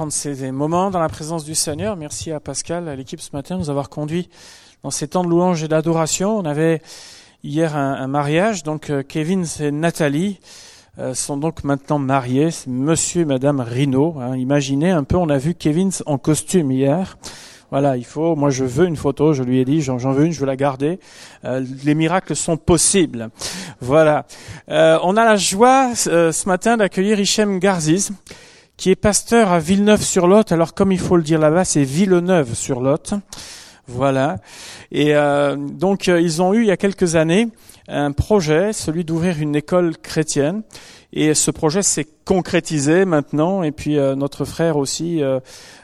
prendre ces moments dans la présence du Seigneur. Merci à Pascal, à l'équipe ce matin, de nous avoir conduits dans ces temps de louange et d'adoration. On avait hier un, mariage, donc euh, Kevin et Nathalie euh, sont donc maintenant mariés, Monsieur et Madame Rino. Hein. Imaginez un peu, on a vu Kevin en costume hier. Voilà, il faut. Moi, je veux une photo. Je lui ai dit, j'en veux une, je veux la garder. Euh, les miracles sont possibles. Voilà. On a la joie ce matin d'accueillir Hichem Garziz, qui est pasteur à Villeneuve-sur-Lot. Alors, comme il faut le dire là-bas, c'est Villeneuve-sur-Lot. Voilà. Et donc, ils ont eu il y a quelques années un projet, celui d'ouvrir une école chrétienne. Et ce projet s'est concrétisé maintenant. Et puis notre frère aussi euh,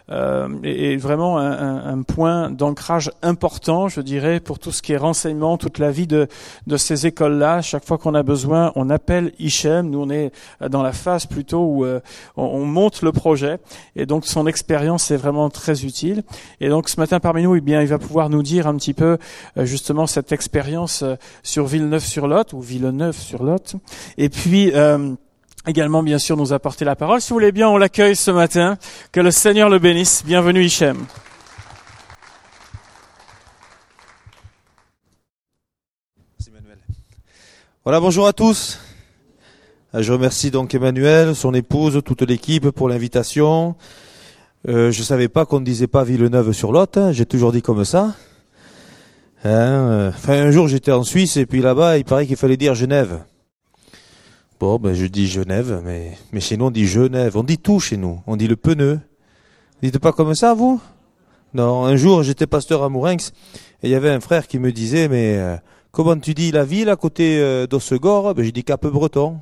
est, vraiment un, point d'ancrage important, je dirais, pour tout ce qui est renseignement, toute la vie de, de ces écoles-là. Chaque fois qu'on a besoin, on appelle Hichem. Nous, on est dans la phase plutôt où euh, on, monte le projet. Et donc, son expérience est vraiment très utile. Et donc, ce matin, parmi nous, eh bien, il va pouvoir nous dire un petit peu, euh, justement, cette expérience sur Villeneuve-sur-Lot ou Villeneuve-sur-Lot. Et puis, également bien sûr nous apporter la parole. Si vous voulez bien, on l'accueille ce matin. Que le Seigneur le bénisse. Bienvenue Hichem. Merci Emmanuel. Voilà, bonjour à tous. Euh, je remercie donc Emmanuel, son épouse, toute l'équipe pour l'invitation. Euh, je savais pas qu'on ne disait pas Villeneuve sur l'autre. Hein. J'ai toujours dit comme ça. Hein, euh, enfin, un jour j'étais en Suisse et puis là-bas, il paraît qu'il fallait dire Genève. Bon, ben je dis Genève, mais, mais chez nous on dit Genève. On dit tout chez nous. On dit le pneu. Dites pas comme ça, vous? Non, un jour j'étais pasteur à Mourinx et il y avait un frère qui me disait, mais euh, comment tu dis la ville à côté euh, d'Ossegor? Ben, J'ai dit Breton.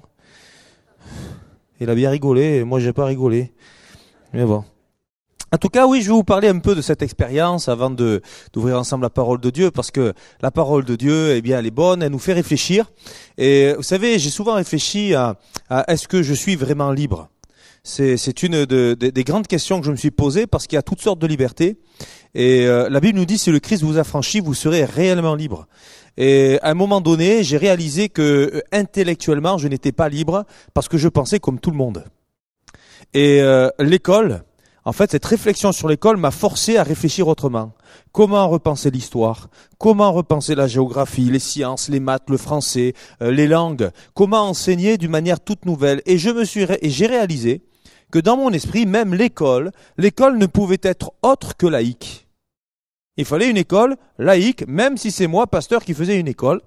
Il a bien rigolé et moi j'ai pas rigolé. Mais bon. En tout cas, oui, je vais vous parler un peu de cette expérience avant de d'ouvrir ensemble la parole de Dieu, parce que la parole de Dieu, eh bien, elle est bonne, elle nous fait réfléchir. Et vous savez, j'ai souvent réfléchi à, est-ce que je suis vraiment libre? C'est une des grandes questions que je me suis posée, parce qu'il y a toutes sortes de libertés. Et euh, la Bible nous dit, si le Christ vous a franchi, vous serez réellement libre. Et à un moment donné, j'ai réalisé que euh, intellectuellement, je n'étais pas libre parce que je pensais comme tout le monde. Et euh, l'école, en fait, cette réflexion sur l'école m'a forcé à réfléchir autrement. Comment repenser l'histoire? Comment repenser la géographie, les sciences, les maths, le français, euh, les langues? Comment enseigner d'une manière toute nouvelle? Et je me suis et j'ai réalisé que dans mon esprit, même l'école, l'école ne pouvait être autre que laïque. Il fallait une école laïque, même si c'est moi, pasteur, qui faisais une école.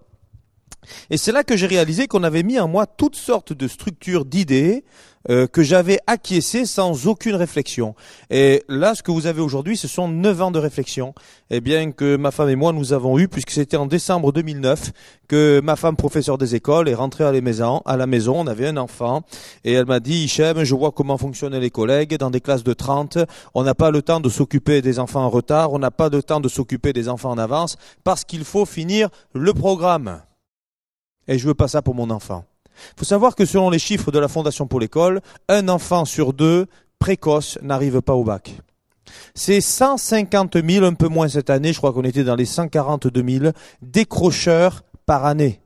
Et c'est là que j'ai réalisé qu'on avait mis en moi toutes sortes de structures d'idées euh, que j'avais acquiescées sans aucune réflexion. Et là, ce que vous avez aujourd'hui, ce sont neuf ans de réflexion. Eh bien, que ma femme et moi, nous avons eu, puisque c'était en décembre 2009 que ma femme, professeure des écoles, est rentrée à la maison. À la maison, on avait un enfant, et elle m'a dit, Hichem, je vois comment fonctionnent les collègues dans des classes de 30. On n'a pas le temps de s'occuper des enfants en retard, on n'a pas le temps de s'occuper des enfants en avance, parce qu'il faut finir le programme. Et je veux pas ça pour mon enfant. Il faut savoir que selon les chiffres de la Fondation pour l'école, un enfant sur deux précoce n'arrive pas au bac. C'est 150 000, un peu moins cette année, je crois qu'on était dans les 142 000 décrocheurs par année.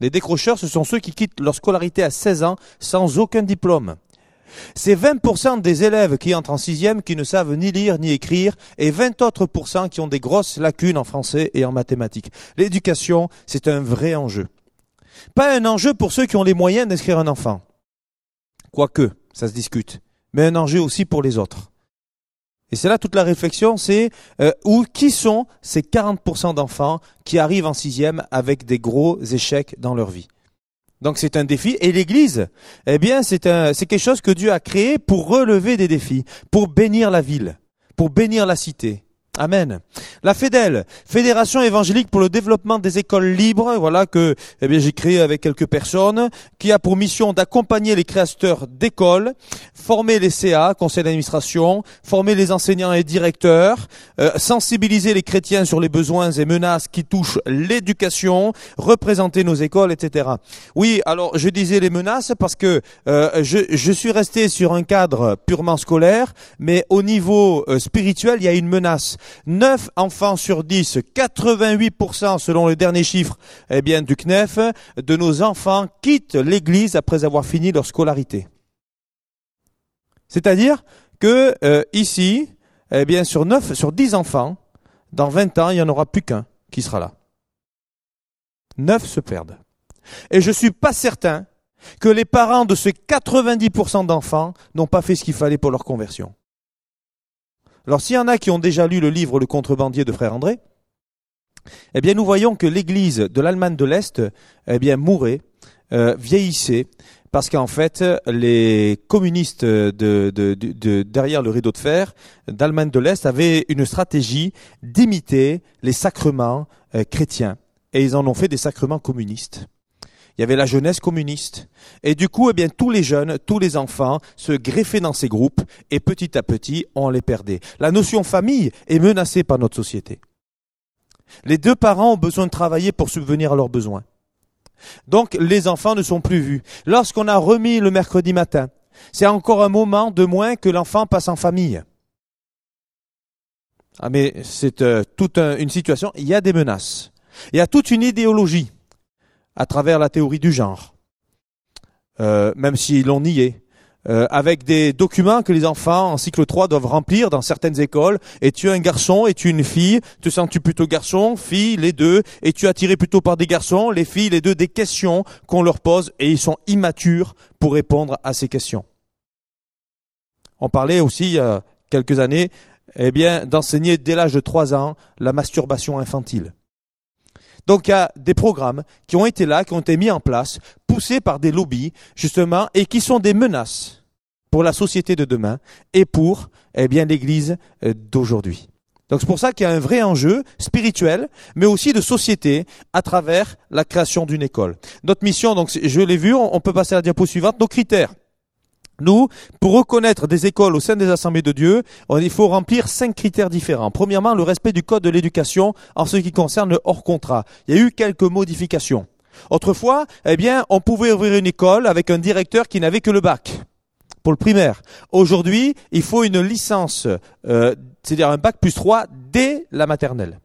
Les décrocheurs, ce sont ceux qui quittent leur scolarité à 16 ans sans aucun diplôme. C'est 20% des élèves qui entrent en sixième qui ne savent ni lire ni écrire et 20 autres qui ont des grosses lacunes en français et en mathématiques. L'éducation, c'est un vrai enjeu. Pas un enjeu pour ceux qui ont les moyens d'inscrire un enfant. Quoique, ça se discute. Mais un enjeu aussi pour les autres. Et c'est là toute la réflexion, c'est euh, où qui sont ces 40% d'enfants qui arrivent en sixième avec des gros échecs dans leur vie? Donc c'est un défi. Et l'Église, eh bien, c'est c'est quelque chose que Dieu a créé pour relever des défis, pour bénir la ville, pour bénir la cité. Amen. La FEDEL, Fédération évangélique pour le développement des écoles libres, voilà que eh bien j'ai créé avec quelques personnes, qui a pour mission d'accompagner les créateurs d'écoles, former les CA, conseil d'administration, former les enseignants et directeurs, euh, sensibiliser les chrétiens sur les besoins et menaces qui touchent l'éducation, représenter nos écoles, etc. Oui, alors je disais les menaces parce que euh, je, suis resté sur un cadre purement scolaire, mais au niveau euh, spirituel, il y a une menace. 9 enfants sur 10, 88% selon les derniers chiffres eh du CNEF, de nos enfants quittent l'église après avoir fini leur scolarité. C'est-à-dire que euh, ici, eh bien, sur 9, sur 10 enfants, dans 20 ans, il n'y en aura plus qu'un qui sera là. 9 se perdent. Et je suis pas certain que les parents de ces 90% d'enfants n'ont pas fait ce qu'il fallait pour leur conversion. Alors s'il y en a qui ont déjà lu le livre Le contrebandier de frère André, eh bien nous voyons que l'église de l'Allemagne de l'Est eh bien mourait, euh, vieillissait, parce qu'en fait les communistes de, derrière le rideau de fer d'Allemagne de l'Est avaient une stratégie d'imiter les sacrements euh, chrétiens, et ils en ont fait des sacrements communistes il y avait la jeunesse communiste. Et du coup, eh bien, tous les jeunes, tous les enfants se greffaient dans ces groupes et petit à petit, on les perdait. La notion famille est menacée par notre société. Les deux parents ont besoin de travailler pour subvenir à leurs besoins. Donc, les enfants ne sont plus vus. Lorsqu'on a remis le mercredi matin, c'est encore un moment de moins que l'enfant passe en famille. Ah mais c'est euh, toute une situation, il y a des menaces. Il y a toute une idéologie à travers la théorie du genre, euh, même si l'on nié, euh, avec des documents que les enfants en cycle 3 doivent remplir dans certaines écoles. Es-tu un garçon? Es-tu une fille? Te sens-tu plutôt garçon, fille, les deux? Es-tu attiré plutôt par des garçons, les filles, les deux? Des questions qu'on leur pose et ils sont immatures pour répondre à ces questions. On parlait aussi il y a quelques années eh bien, d'enseigner dès l'âge de 3 ans la masturbation infantile. Donc il y a des programmes qui ont été là, qui ont été mis en place, poussés par des lobbies, justement, et qui sont des menaces pour la société de demain et pour eh bien l'Église euh, d'aujourd'hui. Donc c'est pour ça qu'il y a un vrai enjeu spirituel, mais aussi de société à travers la création d'une école. Notre mission, donc je l'ai vu, on peut passer à la diapo suivante, nos critères. Nous, pour reconnaître des écoles au sein des assemblées de Dieu, il faut remplir cinq critères différents. Premièrement, le respect du code de l'éducation en ce qui concerne le hors contrat. Il y a eu quelques modifications. Autrefois, eh bien, on pouvait ouvrir une école avec un directeur qui n'avait que le bac pour le primaire. Aujourd'hui, il faut une licence, euh, c'est-à-dire un bac plus 3 dès la maternelle.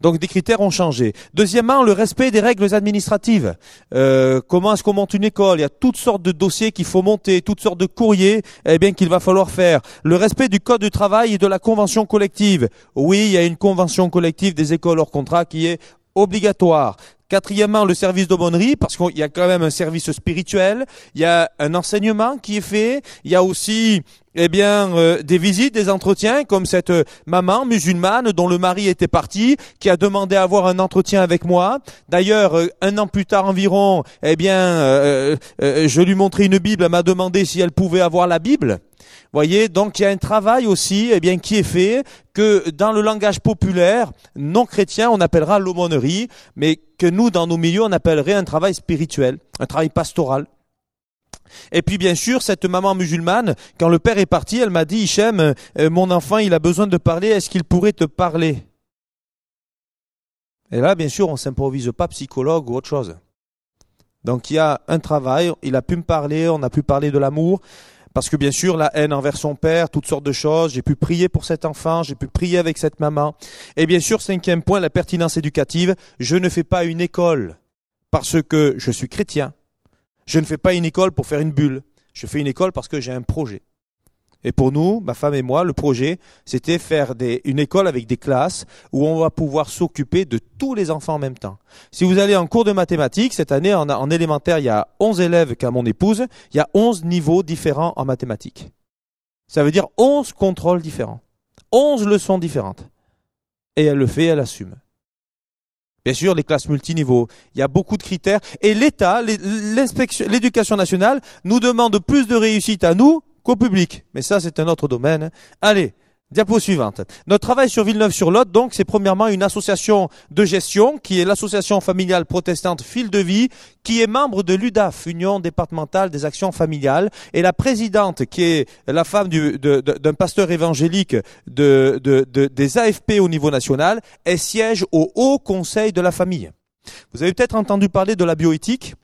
Donc des critères ont changé. Deuxièmement, le respect des règles administratives. Euh, comment est-ce qu'on monte une école? Il y a toutes sortes de dossiers qu'il faut monter, toutes sortes de courriers eh bien qu'il va falloir faire. Le respect du code du travail et de la convention collective. Oui, il y a une convention collective des écoles hors contrat qui est obligatoire. Quatrièmement, le service d'aumônerie, parce qu'il y a quand même un service spirituel, il y a un enseignement qui est fait, il y a aussi eh bien euh, des visites, des entretiens, comme cette euh, maman musulmane dont le mari était parti, qui a demandé à avoir un entretien avec moi. D'ailleurs, euh, un an plus tard environ, eh bien, je lui montrais une Bible, elle m'a demandé si elle pouvait avoir la Bible. Voyez, donc il y a un travail aussi, eh bien, qui est fait que dans le langage populaire non chrétien, on appellera l'aumônerie, mais que nous, dans nos milieux, on appellerait un travail spirituel, un travail pastoral. Et puis bien sûr, cette maman musulmane, quand le père est parti, elle m'a dit, Hichem, euh, mon enfant, il a besoin de parler, est-ce qu'il pourrait te parler? Et là, bien sûr, on s'improvise pas psychologue ou autre chose. Donc il y a un travail, il a pu me parler, on a pu parler de l'amour, parce que bien sûr, la haine envers son père, toutes sortes de choses, j'ai pu prier pour cet enfant, j'ai pu prier avec cette maman. Et bien sûr, cinquième point, la pertinence éducative, je ne fais pas une école parce que je suis chrétien, je ne fais pas une école pour faire une bulle. Je fais une école parce que j'ai un projet. Et pour nous, ma femme et moi, le projet, c'était faire des, une école avec des classes où on va pouvoir s'occuper de tous les enfants en même temps. Si vous allez en cours de mathématiques, cette année, en, en élémentaire, il y a 11 élèves qu'à mon épouse, il y a 11 niveaux différents en mathématiques. Ça veut dire 11 contrôles différents. 11 leçons différentes. Et elle le fait, elle assume. Bien sûr, les classes multiniveaux. Il y a beaucoup de critères. Et l'État, l'éducation nationale, nous demande plus de réussite à nous qu'au public. Mais ça, c'est un autre domaine. Allez. Diapo suivante. Notre travail sur Villeneuve-sur-Lot, donc, c'est premièrement une association de gestion qui est l'association familiale protestante Fil de Vie, qui est membre de l'UDAF, Union départementale des actions familiales, et la présidente, qui est la femme d'un pasteur évangélique de, des AFP au niveau national, elle siège au Haut Conseil de la famille. Vous avez peut-être entendu parler de la bioéthique.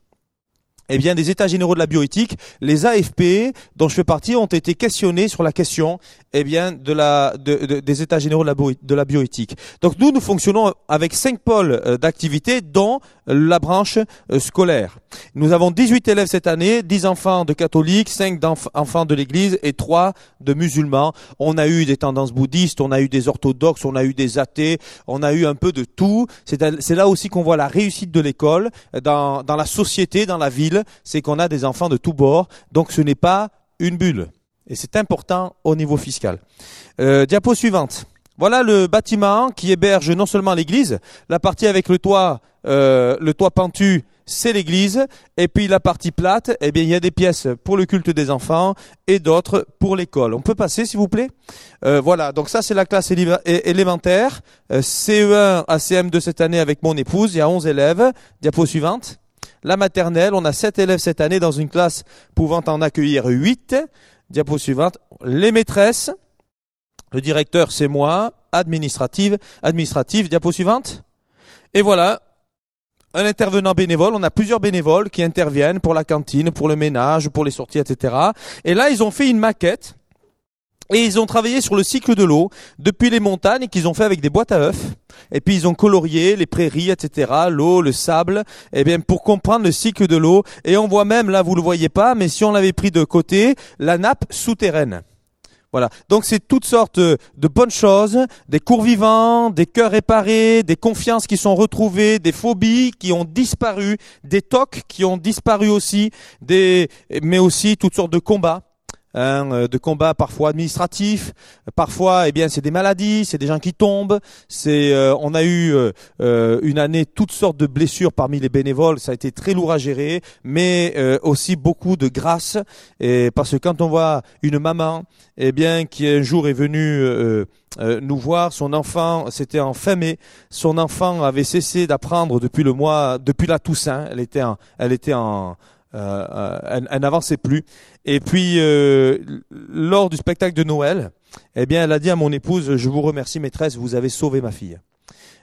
Eh bien, des États généraux de la bioéthique, les AFP, dont je fais partie, ont été questionnés sur la question, eh bien, de la, de, des États généraux de la, de la, bioéthique. Donc, nous, nous fonctionnons avec cinq pôles euh, d'activité, dont la branche euh, scolaire. Nous avons 18 élèves cette année, 10 enfants de catholiques, 5 enfants de l'église et 3 de musulmans. On a eu des tendances bouddhistes, on a eu des orthodoxes, on a eu des athées, on a eu un peu de tout. C'est là aussi qu'on voit la réussite de l'école dans, dans la société, dans la ville c'est qu'on a des enfants de tous bords, donc ce n'est pas une bulle. Et c'est important au niveau fiscal. Euh, diapo suivante. Voilà le bâtiment qui héberge non seulement l'église, la partie avec le toit, euh, le toit pentu, c'est l'église, et puis la partie plate, eh bien il y a des pièces pour le culte des enfants et d'autres pour l'école. On peut passer s'il vous plaît? Euh, voilà, donc ça c'est la classe élémentaire, CE1 à CM2 cette année avec mon épouse, il y a 11 élèves. Diapo suivante. La maternelle, on a 7 élèves cette année dans une classe pouvant en accueillir 8. Diapo suivante. Les maîtresses. Le directeur, c'est moi. Administrative. Administrative. Diapo suivante. Et voilà. Un intervenant bénévole. On a plusieurs bénévoles qui interviennent pour la cantine, pour le ménage, pour les sorties, etc. Et là, ils ont fait une maquette. Et ils ont travaillé sur le cycle de l'eau depuis les montagnes qu'ils ont fait avec des boîtes à œufs. Et puis ils ont colorié les prairies, etc., l'eau, le sable, et eh bien pour comprendre le cycle de l'eau. Et on voit même, là vous le voyez pas, mais si on l'avait pris de côté, la nappe souterraine. Voilà. Donc c'est toutes sortes de bonnes choses, des cours vivants, des cœurs réparés, des confiances qui sont retrouvées, des phobies qui ont disparu, des tocs qui ont disparu aussi, des, mais aussi toutes sortes de combats. Hein, euh, de combats parfois administratifs, parfois eh bien c'est des maladies, c'est des gens qui tombent, c'est euh, on a eu euh, une année toutes sortes de blessures parmi les bénévoles, ça a été très lourd à gérer, mais aussi beaucoup de grâce et parce que quand on voit une maman eh bien qui un jour est venue nous voir, son enfant, c'était en fin mai, son enfant avait cessé d'apprendre depuis le mois, depuis la Toussaint, elle était en, elle était en, euh, elle, elle n'avançait plus. Et puis, euh, lors du spectacle de Noël, eh bien, elle a dit à mon épouse, je vous remercie maîtresse, vous avez sauvé ma fille.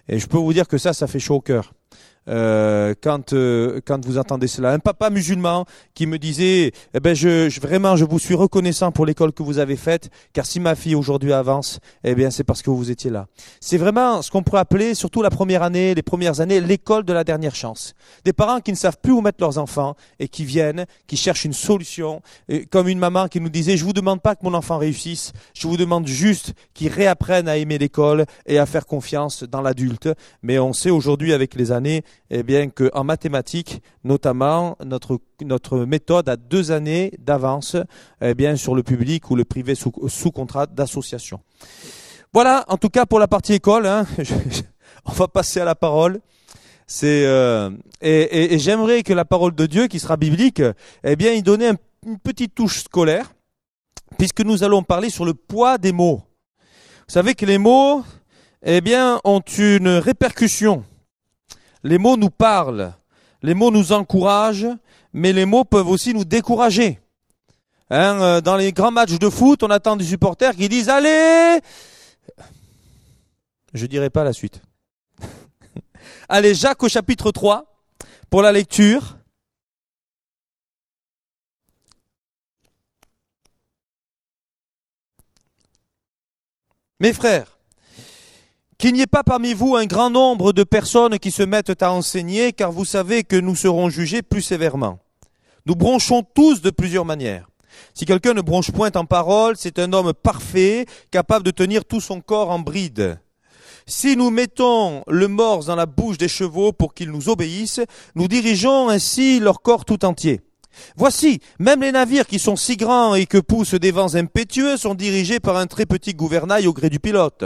Et je peux vous dire que ça, ça fait chaud au cœur. Euh, quand euh, quand vous entendez cela. Un papa musulman qui me disait, eh ben je, je, vraiment je vous suis reconnaissant pour l'école que vous avez faite, car si ma fille aujourd'hui avance, eh bien c'est parce que vous étiez là. C'est vraiment ce qu'on pourrait appeler, surtout la première année, les premières années, l'école de la dernière chance. Des parents qui ne savent plus où mettre leurs enfants et qui viennent, qui cherchent une solution, comme une maman qui nous disait, je vous demande pas que mon enfant réussisse, je vous demande juste qu'il réapprenne à aimer l'école et à faire confiance dans l'adulte. Mais on sait aujourd'hui avec les années eh bien qu'en mathématiques, notamment, notre, notre méthode a deux années d'avance eh bien, sur le public ou le privé sous, sous contrat d'association. Voilà, en tout cas pour la partie école, hein, on va passer à la parole. C'est euh, et, et, j'aimerais que la parole de Dieu, qui sera biblique, eh bien, y donnait une petite touche scolaire, puisque nous allons parler sur le poids des mots. Vous savez que les mots, eh bien, ont une répercussion les mots nous parlent, les mots nous encouragent, mais les mots peuvent aussi nous décourager. Hein, euh, dans les grands matchs de foot, on attend des supporters qui disent Allez Je dirai pas la suite. Allez, Jacques au chapitre 3 pour la lecture. Mes frères, qu'il n'y ait pas parmi vous un grand nombre de personnes qui se mettent à enseigner, car vous savez que nous serons jugés plus sévèrement. Nous bronchons tous de plusieurs manières. Si quelqu'un ne bronche point en parole, c'est un homme parfait, capable de tenir tout son corps en bride. Si nous mettons le morse dans la bouche des chevaux pour qu'ils nous obéissent, nous dirigeons ainsi leur corps tout entier. Voici, même les navires qui sont si grands et que poussent des vents impétueux sont dirigés par un très petit gouvernail au gré du pilote.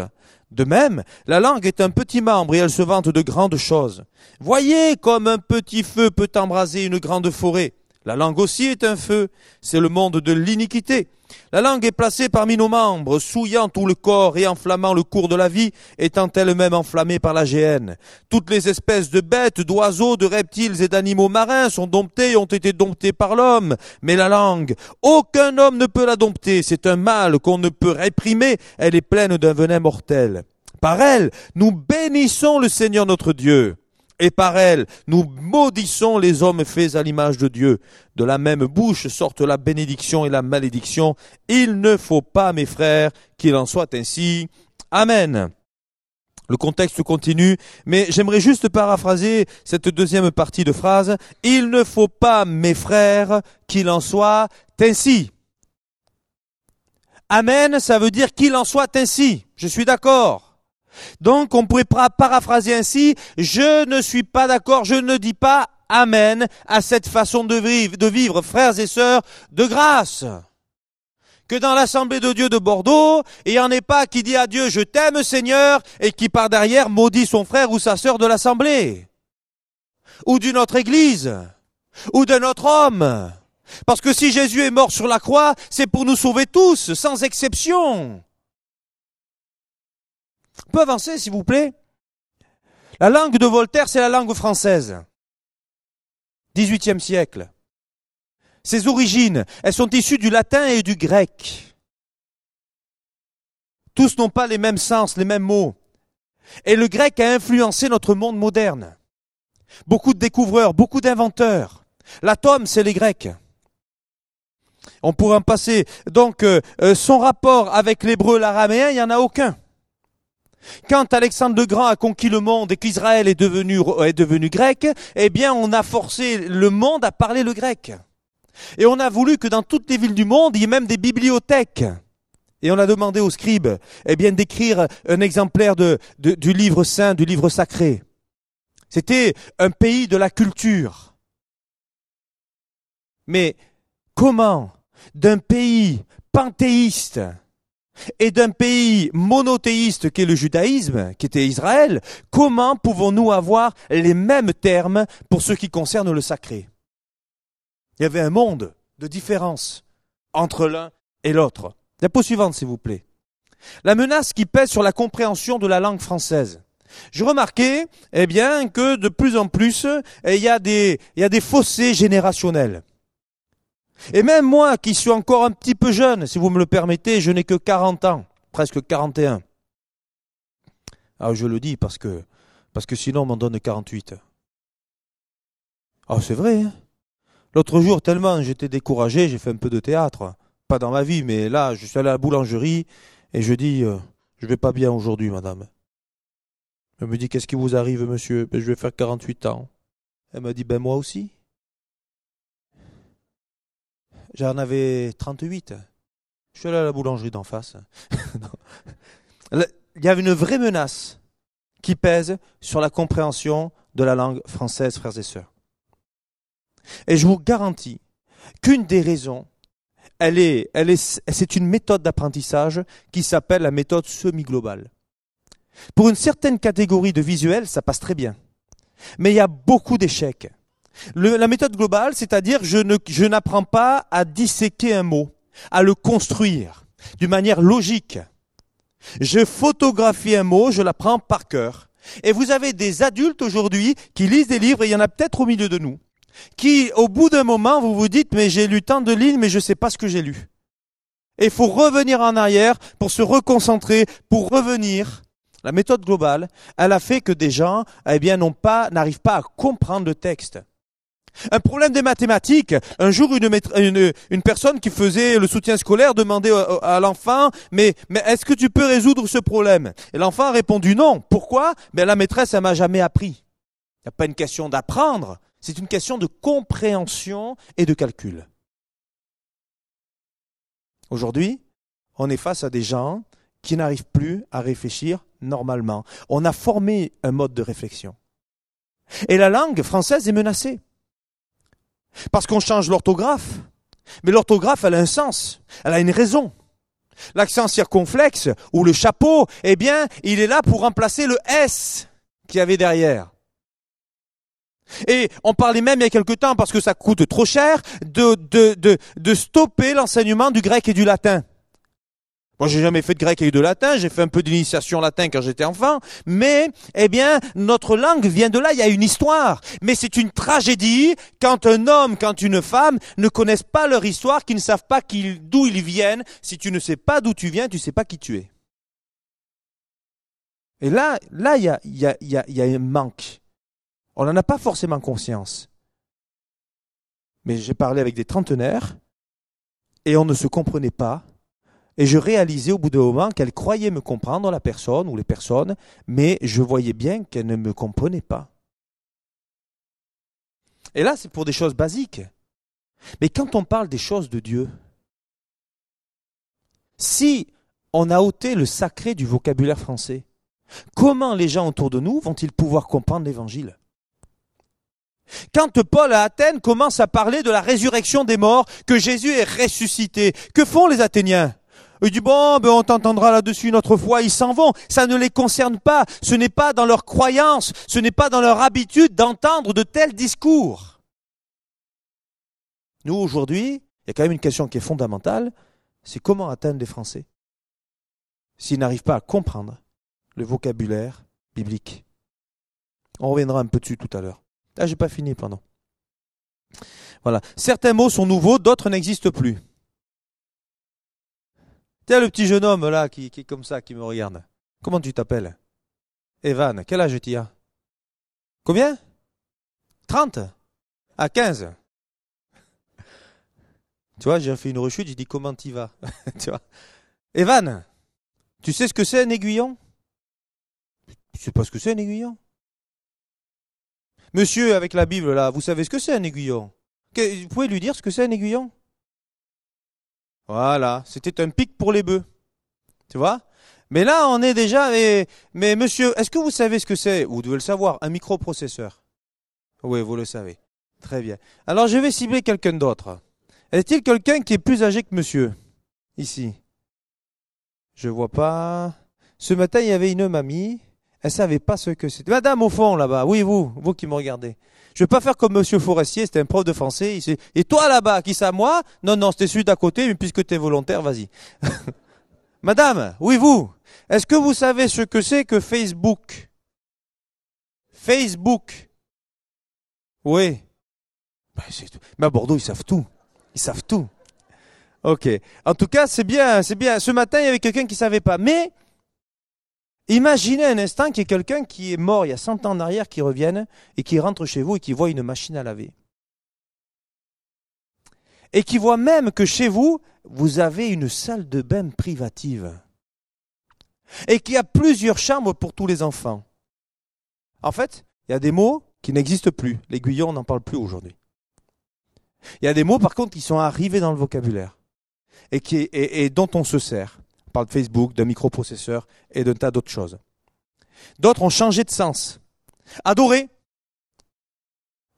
De même, la langue est un petit membre et elle se vante de grandes choses. Voyez comme un petit feu peut embraser une grande forêt. La langue aussi est un feu, c'est le monde de l'iniquité. La langue est placée parmi nos membres, souillant tout le corps et enflammant le cours de la vie, étant elle-même enflammée par la géhenne. Toutes les espèces de bêtes, d'oiseaux, de reptiles et d'animaux marins sont domptées et ont été domptées par l'homme. Mais la langue, aucun homme ne peut la dompter, c'est un mal qu'on ne peut réprimer, elle est pleine d'un venin mortel. Par elle, nous bénissons le Seigneur notre Dieu. Et par elle, nous maudissons les hommes faits à l'image de Dieu. De la même bouche sortent la bénédiction et la malédiction. Il ne faut pas, mes frères, qu'il en soit ainsi. Amen. Le contexte continue, mais j'aimerais juste paraphraser cette deuxième partie de phrase. Il ne faut pas, mes frères, qu'il en soit ainsi. Amen, ça veut dire qu'il en soit ainsi. Je suis d'accord. Donc on pourrait paraphraser ainsi, je ne suis pas d'accord, je ne dis pas Amen à cette façon de vivre, frères et sœurs, de grâce que dans l'Assemblée de Dieu de Bordeaux, il n'y en ait pas qui dit à Dieu je t'aime Seigneur et qui par derrière maudit son frère ou sa sœur de l'Assemblée. Ou d'une autre église. Ou d'un autre homme. Parce que si Jésus est mort sur la croix, c'est pour nous sauver tous, sans exception. Peut avancer, s'il vous plaît? La langue de Voltaire, c'est la langue française. 18e siècle. Ses origines, elles sont issues du latin et du grec. Tous n'ont pas les mêmes sens, les mêmes mots. Et le grec a influencé notre monde moderne. Beaucoup de découvreurs, beaucoup d'inventeurs. L'atome, c'est les Grecs. On pourrait en passer. Donc, euh, euh, son rapport avec l'hébreu, l'araméen, il n'y en a aucun. Quand Alexandre le Grand a conquis le monde et qu'Israël est devenu, grec, eh bien, on a forcé le monde à parler le grec. Et on a voulu que dans toutes les villes du monde, il y ait même des bibliothèques. Et on a demandé aux scribes, eh bien, d'écrire un exemplaire du livre saint, du livre sacré. C'était un pays de la culture. Mais comment, d'un pays panthéiste et d'un pays monothéiste qu'est le judaïsme, qui était Israël, comment pouvons-nous avoir les mêmes termes pour ce qui concerne le sacré? Il y avait un monde de différence entre l'un et l'autre. La peau suivante, s'il vous plaît. La menace qui pèse sur la compréhension de la langue française. Je remarquais, eh bien, que de plus en plus, eh, il y a des, il y a des fossés générationnels. Et même moi, qui suis encore un petit peu jeune, si vous me le permettez, je n'ai que 40 ans, presque 41. Alors ah, je le dis parce que, parce que sinon on m'en donne 48. Ah, c'est vrai, hein L'autre jour, tellement j'étais découragé, j'ai fait un peu de théâtre. Pas dans ma vie, mais là, je suis allé à la boulangerie et je dis euh, Je vais pas bien aujourd'hui, madame. Elle me dit Qu'est-ce qui vous arrive, monsieur? Ben, Je vais faire 48 ans. Elle m'a dit Ben, moi aussi. J'en avais 38. Je suis allé à la boulangerie d'en face. Il y avait une vraie menace qui pèse sur la compréhension de la langue française, frères et sœurs. Et je vous garantis qu'une des raisons, est, c'est une méthode d'apprentissage qui s'appelle la méthode semi-globale. Pour une certaine catégorie de visuels, ça passe très bien. Mais il y a beaucoup d'échecs. La méthode globale, c'est-à-dire je, ne, je n'apprends pas à disséquer un mot, à le construire d'une manière logique. Je photographie un mot, je l'apprends par cœur. Et vous avez des adultes aujourd'hui qui lisent des livres, et il y en a peut-être au milieu de nous, qui, au bout d'un moment, vous vous dites, mais j'ai lu tant de lignes, mais je ne sais pas ce que j'ai lu. Et il faut revenir en arrière pour se reconcentrer, pour revenir. La méthode globale, elle a fait que des gens, eh bien, n'ont pas, n'arrivent pas à comprendre le texte. Un problème des mathématiques. Un jour, une, personne qui faisait le soutien scolaire demandait à, l'enfant, mais, mais est-ce que tu peux résoudre ce problème? Et l'enfant a répondu non. Pourquoi? Ben la maîtresse, elle m'a jamais appris. Il n'y a pas une question d'apprendre, c'est une question de compréhension et de calcul. Aujourd'hui, on est face à des gens qui n'arrivent plus à réfléchir normalement. On a formé un mode de réflexion. Et la langue française est menacée. Parce qu'on change l'orthographe. Mais l'orthographe, elle a un sens. Elle a une raison. L'accent circonflexe ou le chapeau, eh bien, il est là pour remplacer le S qu'il y avait derrière. Et on parlait même il y a quelque temps, parce que ça coûte trop cher, de, de, de, de stopper l'enseignement du grec et du latin. J'ai jamais fait de grec et de latin, j'ai fait un peu d'initiation latin quand j'étais enfant, mais, eh bien, notre langue vient de là, il y a une histoire. Mais c'est une tragédie quand un homme, quand une femme ne connaissent pas leur histoire, qui ne savent pas d'où ils viennent. Si tu ne sais pas d'où tu viens, tu ne sais pas qui tu es. Et là, là, il y a, y, a, y a un manque On n'en a pas forcément conscience. Mais j'ai parlé avec des trentenaires et on ne se comprenait pas. Et je réalisais au bout d'un moment qu'elle croyait me comprendre, la personne ou les personnes, mais je voyais bien qu'elle ne me comprenait pas. Et là, c'est pour des choses basiques. Mais quand on parle des choses de Dieu, si on a ôté le sacré du vocabulaire français, comment les gens autour de nous vont-ils pouvoir comprendre l'Évangile? Quand Paul à Athènes commence à parler de la résurrection des morts, que Jésus est ressuscité, que font les Athéniens? Il dit bon, ben on t'entendra là-dessus une autre fois, ils s'en vont. Ça ne les concerne pas. Ce n'est pas dans leur croyance, ce n'est pas dans leur habitude d'entendre de tels discours. Nous, aujourd'hui, il y a quand même une question qui est fondamentale, c'est comment atteindre les Français s'ils n'arrivent pas à comprendre le vocabulaire biblique. On reviendra un peu dessus tout à l'heure. Ah, j'ai pas fini, pardon. Voilà. Certains mots sont nouveaux, d'autres n'existent plus. Tiens, le petit jeune homme là qui, est comme ça, qui me regarde. Comment tu t'appelles? Evan, quel âge tu as? Combien? 30 À 15 Tu vois, j'ai fait une rechute, j'ai dit comment tu vas? Tu vois? Evan, tu sais ce que c'est un aiguillon? Tu sais pas ce que c'est un aiguillon? Monsieur, avec la Bible là, vous savez ce que c'est un aiguillon? Vous pouvez lui dire ce que c'est un aiguillon? Voilà, c'était un pic pour les bœufs. Tu vois? Mais là, on est déjà. Mais, monsieur, est-ce que vous savez ce que c'est? Vous devez le savoir, un microprocesseur. Oui, vous le savez. Très bien. Alors, je vais cibler quelqu'un d'autre. Est-il quelqu'un qui est plus âgé que monsieur? Ici. Je vois pas. Ce matin, il y avait une mamie elle savait pas ce que c'était. Madame au fond là-bas, oui vous, vous qui me regardez. Je vais pas faire comme Monsieur Forestier, c'était un prof de français. Et toi là-bas, qui ça moi? Non, non, c'était celui d'à côté, mais puisque tu es volontaire, vas-y. Madame, oui vous, est-ce que vous savez ce que c'est que Facebook? Facebook. Oui. Ben, mais à Bordeaux, ils savent tout. Ils savent tout. Ok. En tout cas, c'est bien, c'est bien. Ce matin, il y avait quelqu'un qui savait pas. Mais Imaginez un instant qu'il y ait quelqu'un qui est mort il y a 100 ans en arrière qui revienne et qui rentre chez vous et qui voit une machine à laver. Et qui voit même que chez vous, vous avez une salle de bain privative. Et qu'il y a plusieurs chambres pour tous les enfants. En fait, il y a des mots qui n'existent plus. L'aiguillon, on n'en parle plus aujourd'hui. Il y a des mots, par contre, qui sont arrivés dans le vocabulaire et, dont on se sert parle de Facebook, d'un microprocesseur et d'un tas d'autres choses. D'autres ont changé de sens. Adorer.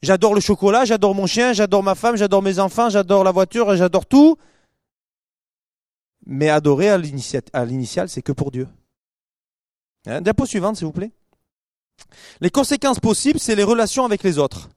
J'adore le chocolat, j'adore mon chien, j'adore ma femme, j'adore mes enfants, j'adore la voiture, j'adore tout. Mais adorer à l'initial, c'est que pour Dieu. Hein, diapo suivante, s'il vous plaît. Les conséquences possibles, c'est les relations avec les autres.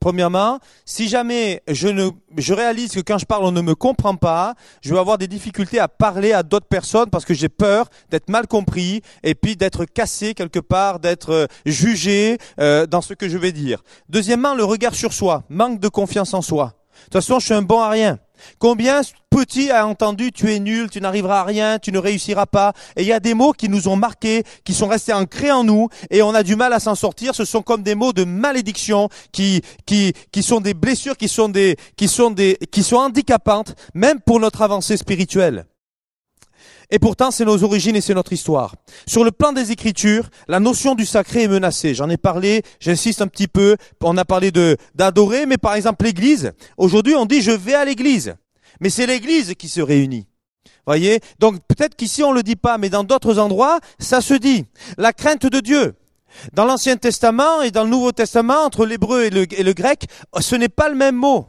Premièrement, si jamais je, réalise que quand je parle, on ne me comprend pas, je vais avoir des difficultés à parler à d'autres personnes parce que j'ai peur d'être mal compris et puis d'être cassé quelque part, d'être euh, jugé euh, dans ce que je vais dire. Deuxièmement, le regard sur soi, manque de confiance en soi. De toute façon, je suis un bon à rien. Combien petit a entendu tu es nul, tu n'arriveras à rien, tu ne réussiras pas. Et il y a des mots qui nous ont marqués, qui sont restés ancrés en nous, et on a du mal à s'en sortir. Ce sont comme des mots de malédiction, qui qui qui sont des blessures, qui sont des qui sont des qui sont handicapantes, même pour notre avancée spirituelle. Et pourtant, c'est nos origines et c'est notre histoire. Sur le plan des Écritures, la notion du sacré est menacée. J'en ai parlé, j'insiste un petit peu. On a parlé de d'adorer, mais par exemple l'Église. Aujourd'hui, on dit je vais à l'Église, mais c'est l'Église qui se réunit. Voyez? Donc peut-être qu'ici on le dit pas, mais dans d'autres endroits, ça se dit. La crainte de Dieu. Dans l'Ancien Testament et dans le Nouveau Testament, entre l'hébreu et le, et le grec, ce n'est pas le même mot.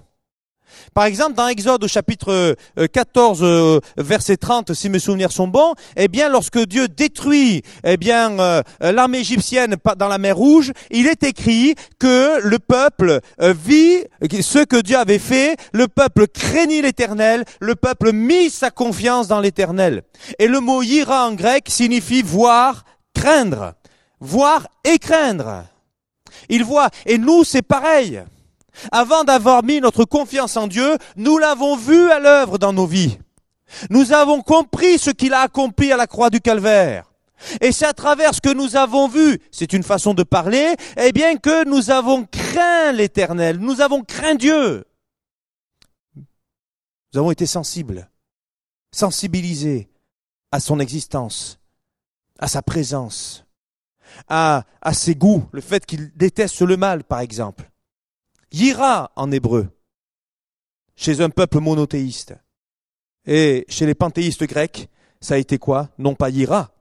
Par exemple, dans Exode au chapitre 14, euh, euh, verset 30, si mes souvenirs sont bons, eh bien, lorsque Dieu détruit, eh bien, euh, l'armée égyptienne dans la mer Rouge, il est écrit que le peuple vit ce que Dieu avait fait, le peuple craignit l'éternel, le peuple mit sa confiance dans l'éternel. Et le mot ira en grec signifie voir, craindre. Voir et craindre. Il voit. Et nous, c'est pareil. Avant d'avoir mis notre confiance en Dieu, nous l'avons vu à l'œuvre dans nos vies. Nous avons compris ce qu'il a accompli à la croix du calvaire. Et c'est à travers ce que nous avons vu, c'est une façon de parler, eh bien que nous avons craint l'Éternel, nous avons craint Dieu. Nous avons été sensibles, sensibilisés à son existence, à sa présence, à, à ses goûts, le fait qu'il déteste le mal, par exemple. Yira en hébreu, chez un peuple monothéiste. Et chez les panthéistes grecs, ça a été quoi? Non pas Yira,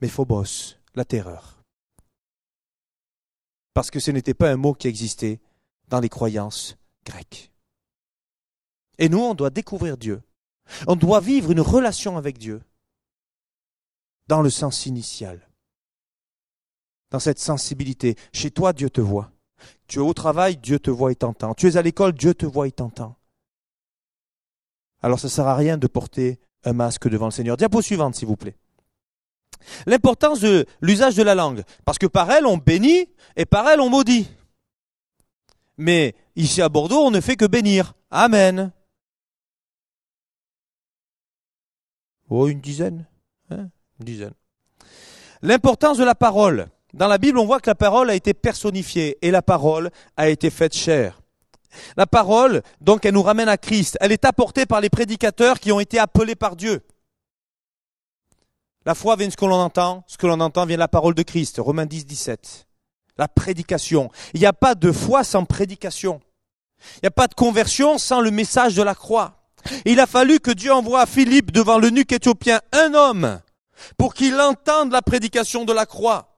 mais Phobos, la terreur. Parce que ce n'était pas un mot qui existait dans les croyances grecques. Et nous, on doit découvrir Dieu. On doit vivre une relation avec Dieu dans le sens initial. Dans cette sensibilité. Chez toi, Dieu te voit. Tu es au travail, Dieu te voit et t'entend. Tu es à l'école, Dieu te voit et t'entend. Alors ça ne sert à rien de porter un masque devant le Seigneur. Diapo suivante, s'il vous plaît. L'importance de l'usage de la langue. Parce que par elle, on bénit et par elle, on maudit. Mais ici à Bordeaux, on ne fait que bénir. Amen. Oh, une dizaine. Hein? Une dizaine. L'importance de la parole. Dans la Bible, on voit que la parole a été personnifiée et la parole a été faite chair. La parole, donc, elle nous ramène à Christ. Elle est apportée par les prédicateurs qui ont été appelés par Dieu. La foi vient de ce que l'on entend, ce que l'on entend vient de la parole de Christ. Romains 10, 17. La prédication. Il n'y a pas de foi sans prédication. Il n'y a pas de conversion sans le message de la croix. Il a fallu que Dieu envoie à Philippe devant le nuque éthiopien un homme pour qu'il entende la prédication de la croix.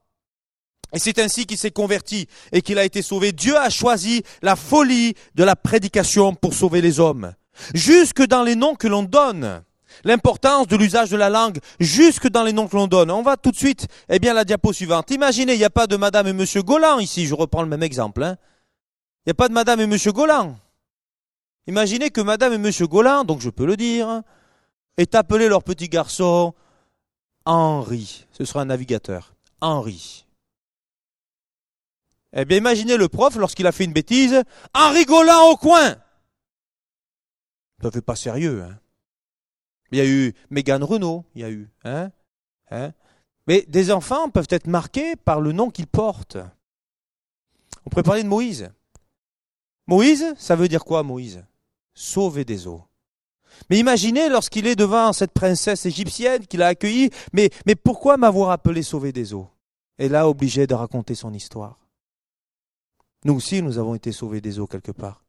Et c'est ainsi qu'il s'est converti et qu'il a été sauvé. Dieu a choisi la folie de la prédication pour sauver les hommes. Jusque dans les noms que l'on donne. L'importance de l'usage de la langue jusque dans les noms que l'on donne. On va tout de suite, eh bien, la diapo suivante. Imaginez, il n'y a pas de madame et monsieur Golan ici, je reprends le même exemple. Hein. Il n'y a pas de madame et monsieur Golan. Imaginez que madame et monsieur Golan, donc je peux le dire, est appelé leur petit garçon Henri. Ce sera un navigateur. Henri. Eh bien, imaginez le prof, lorsqu'il a fait une bêtise, en rigolant au coin. Ça fait pas sérieux, hein. Il y a eu Mégane Renault, il y a eu, hein, hein. Mais des enfants peuvent être marqués par le nom qu'ils portent. On pourrait parler de Moïse. Moïse, ça veut dire quoi, Moïse? Sauver des eaux. Mais imaginez lorsqu'il est devant cette princesse égyptienne qu'il a accueillie, mais, mais pourquoi m'avoir appelé sauver des eaux? Et là, obligé de raconter son histoire. Nous aussi, nous avons été sauvés des eaux quelque part.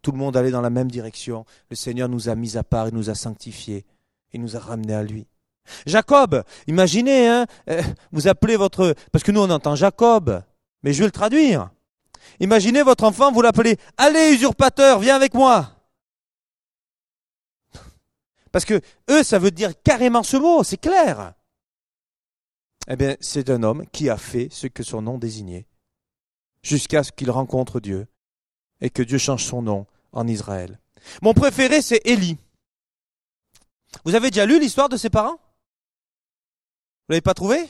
Tout le monde allait dans la même direction. Le Seigneur nous a mis à part, il nous a sanctifiés, il nous a ramenés à lui. Jacob, imaginez, hein, euh, vous appelez votre... Parce que nous, on entend Jacob, mais je vais le traduire. Imaginez votre enfant, vous l'appelez Allez, usurpateur, viens avec moi. Parce que eux, ça veut dire carrément ce mot, c'est clair. Eh bien, c'est un homme qui a fait ce que son nom désignait jusqu'à ce qu'il rencontre Dieu et que Dieu change son nom en Israël. Mon préféré, c'est Élie. Vous avez déjà lu l'histoire de ses parents? Vous l'avez pas trouvé?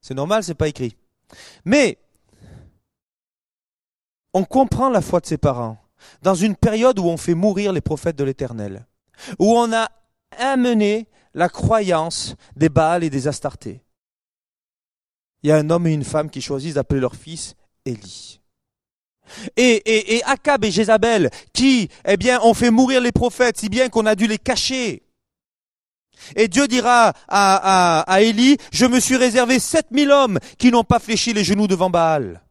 C'est normal, c'est pas écrit. Mais on comprend la foi de ses parents dans une période où on fait mourir les prophètes de l'Éternel, où on a amené la croyance des Baals et des Astartés. Il y a un homme et une femme qui choisissent d'appeler leur fils Élie. Et, et, et Akab et Jézabel, qui, eh bien, ont fait mourir les prophètes, si bien qu'on a dû les cacher. Et Dieu dira à, à, à Élie, je me suis réservé 7000 hommes qui n'ont pas fléchi les genoux devant Baal.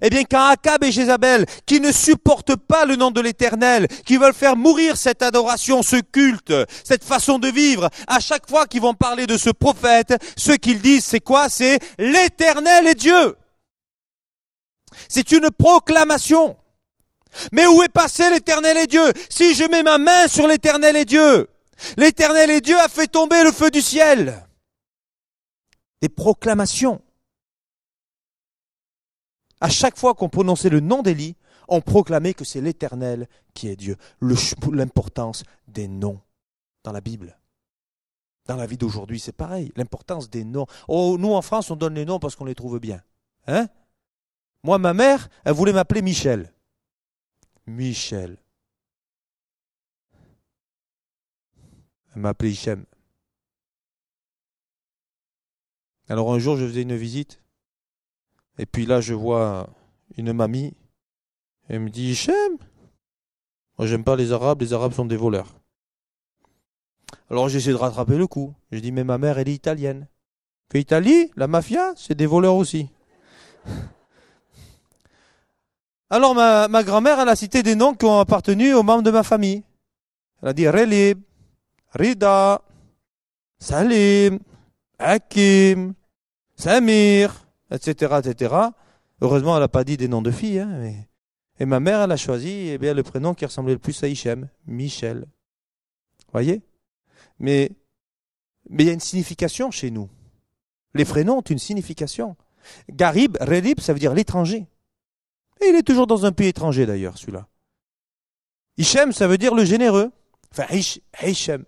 Eh bien, quand Akab et Jézabel, qui ne supportent pas le nom de l'Éternel, qui veulent faire mourir cette adoration, ce culte, cette façon de vivre, à chaque fois qu'ils vont parler de ce prophète, ce qu'ils disent, c'est quoi? C'est l'Éternel est Dieu. C'est une proclamation. Mais où est passé l'éternel et Dieu? Si je mets ma main sur l'éternel et Dieu, l'éternel et Dieu a fait tomber le feu du ciel. Des proclamations. À chaque fois qu'on prononçait le nom d'Élie, on proclamait que c'est l'éternel qui est Dieu. L'importance des noms dans la Bible. Dans la vie d'aujourd'hui, c'est pareil. L'importance des noms. Oh, nous en France, on donne les noms parce qu'on les trouve bien. Hein? Moi, ma mère, elle voulait m'appeler Michel. Michel. Elle m'a appelé Hichem. Alors un jour, je faisais une visite, et puis là, je vois une mamie, elle me dit, Hichem, moi j'aime pas les Arabes, les Arabes sont des voleurs. Alors j'essaie de rattraper le coup. Je dis, mais ma mère, elle est italienne. Que Italie, la mafia, c'est des voleurs aussi. Alors ma, ma grand-mère, elle a cité des noms qui ont appartenu aux membres de ma famille. Elle a dit Relib, Rida, Salim, Hakim, Samir, etc., etc. Heureusement, elle n'a pas dit des noms de filles. Hein, Et ma mère, elle a choisi eh bien, le prénom qui ressemblait le plus à Hichem, Michel. Voyez? Mais mais il y a une signification chez nous. Les prénoms ont une signification. Garib, Relib, ça veut dire l'étranger. Et il est toujours dans un pays étranger d'ailleurs, celui-là. Hichem, ça veut dire le généreux. Enfin, Hichem. Vous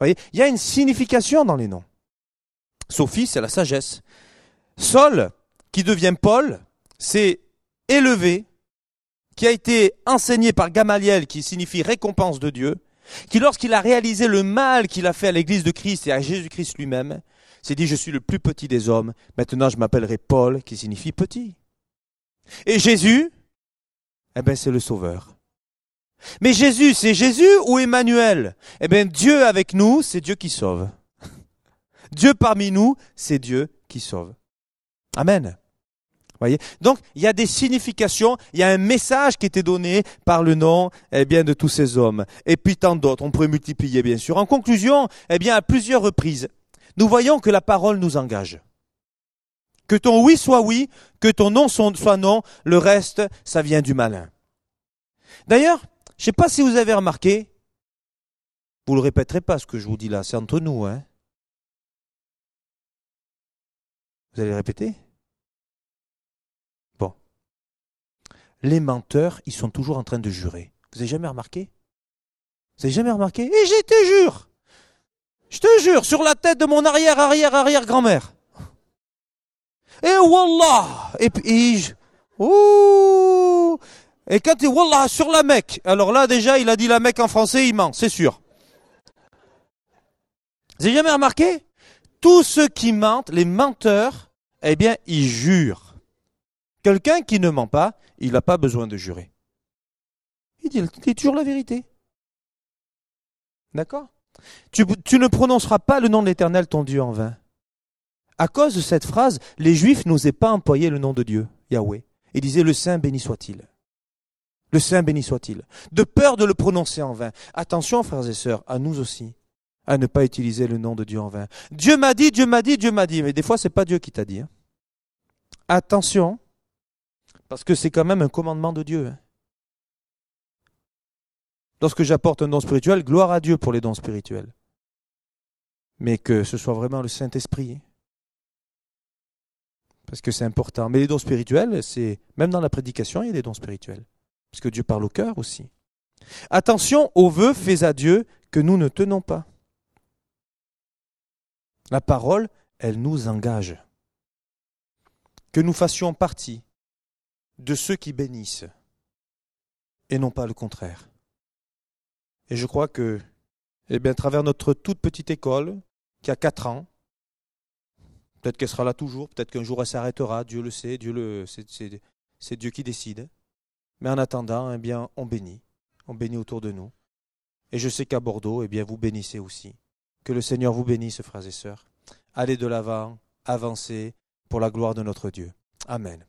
voyez, il y a une signification dans les noms. Sophie, c'est la sagesse. Sol, qui devient Paul, c'est élevé, qui a été enseigné par Gamaliel, qui signifie récompense de Dieu, qui lorsqu'il a réalisé le mal qu'il a fait à l'église de Christ et à Jésus-Christ lui-même, s'est dit, je suis le plus petit des hommes, maintenant je m'appellerai Paul, qui signifie petit. Et Jésus, eh bien, c'est le Sauveur. Mais Jésus, c'est Jésus ou Emmanuel? Eh bien, Dieu avec nous, c'est Dieu qui sauve. Dieu parmi nous, c'est Dieu qui sauve. Amen. Voyez? Donc, il y a des significations, il y a un message qui était donné par le nom eh bien, de tous ces hommes. Et puis tant d'autres, on pourrait multiplier bien sûr. En conclusion, eh à plusieurs reprises, nous voyons que la parole nous engage. Que ton oui soit oui, que ton non soit non, le reste, ça vient du malin. D'ailleurs, je ne sais pas si vous avez remarqué, vous ne le répéterez pas ce que je vous dis là, c'est entre nous. Hein vous allez répéter? Bon. Les menteurs, ils sont toujours en train de jurer. Vous avez jamais remarqué? Vous avez jamais remarqué? Et je te jure Je te jure, sur la tête de mon arrière, Et Wallah Et puis, ouh Et quand il Wallah sur la Mecque, alors là déjà il a dit la Mecque en français, il ment, c'est sûr. Vous avez jamais remarqué? Tous ceux qui mentent, les menteurs, eh bien, ils jurent. Quelqu'un qui ne ment pas, il n'a pas besoin de jurer. Il dit, il dit toujours la vérité. D'accord? Tu, tu ne prononceras pas le nom de l'Éternel, ton Dieu, en vain. À cause de cette phrase, les Juifs n'osaient pas employer le nom de Dieu, Yahweh. Ils disaient le Saint béni soit-il. Le Saint béni soit-il. De peur de le prononcer en vain. Attention, frères et sœurs, à nous aussi, à ne pas utiliser le nom de Dieu en vain. Dieu m'a dit, Dieu m'a dit, Dieu m'a dit. Mais des fois, c'est pas Dieu qui t'a dit. Hein. Attention, parce que c'est quand même un commandement de Dieu. Hein. Lorsque j'apporte un don spirituel, gloire à Dieu pour les dons spirituels. Mais que ce soit vraiment le Saint-Esprit parce que c'est important. Mais les dons spirituels, c'est même dans la prédication, il y a des dons spirituels, parce que Dieu parle au cœur aussi. Attention aux vœux faits à Dieu que nous ne tenons pas. La parole, elle nous engage. Que nous fassions partie de ceux qui bénissent et non pas le contraire. Et je crois que, eh bien, à travers notre toute petite école, qui a quatre ans, Peut-être qu'elle sera là toujours, peut-être qu'un jour elle s'arrêtera, Dieu le sait, Dieu le, c'est, Dieu qui décide. Mais en attendant, eh bien, on bénit, on bénit autour de nous. Et je sais qu'à Bordeaux, eh bien, vous bénissez aussi. Que le Seigneur vous bénisse, frères et sœurs. Allez de l'avant, avancez pour la gloire de notre Dieu. Amen.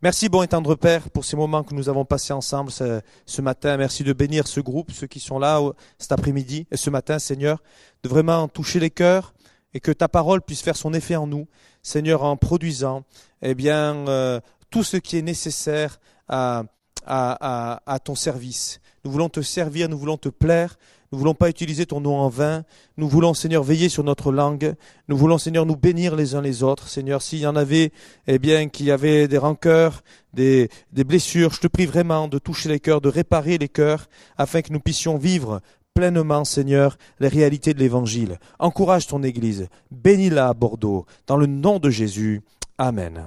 Merci, bon et tendre Père, pour ces moments que nous avons passés ensemble ce, ce, matin. Merci de bénir ce groupe, ceux qui sont là cet après-midi et ce matin, Seigneur, de vraiment toucher les cœurs, et que ta parole puisse faire son effet en nous, Seigneur, en produisant eh bien, euh, tout ce qui est nécessaire à, à, à, ton service. Nous voulons te servir, nous voulons te plaire, nous voulons pas utiliser ton nom en vain, nous voulons, Seigneur, veiller sur notre langue, nous voulons, Seigneur, nous bénir les uns les autres. Seigneur, s'il y en avait, eh bien, qui avait des rancœurs, des, des blessures, je te prie vraiment de toucher les cœurs, de réparer les cœurs, afin que nous puissions vivre pleinement, Seigneur, les réalités de l'Évangile. Encourage ton Église. Bénis-la à Bordeaux. Dans le nom de Jésus. Amen.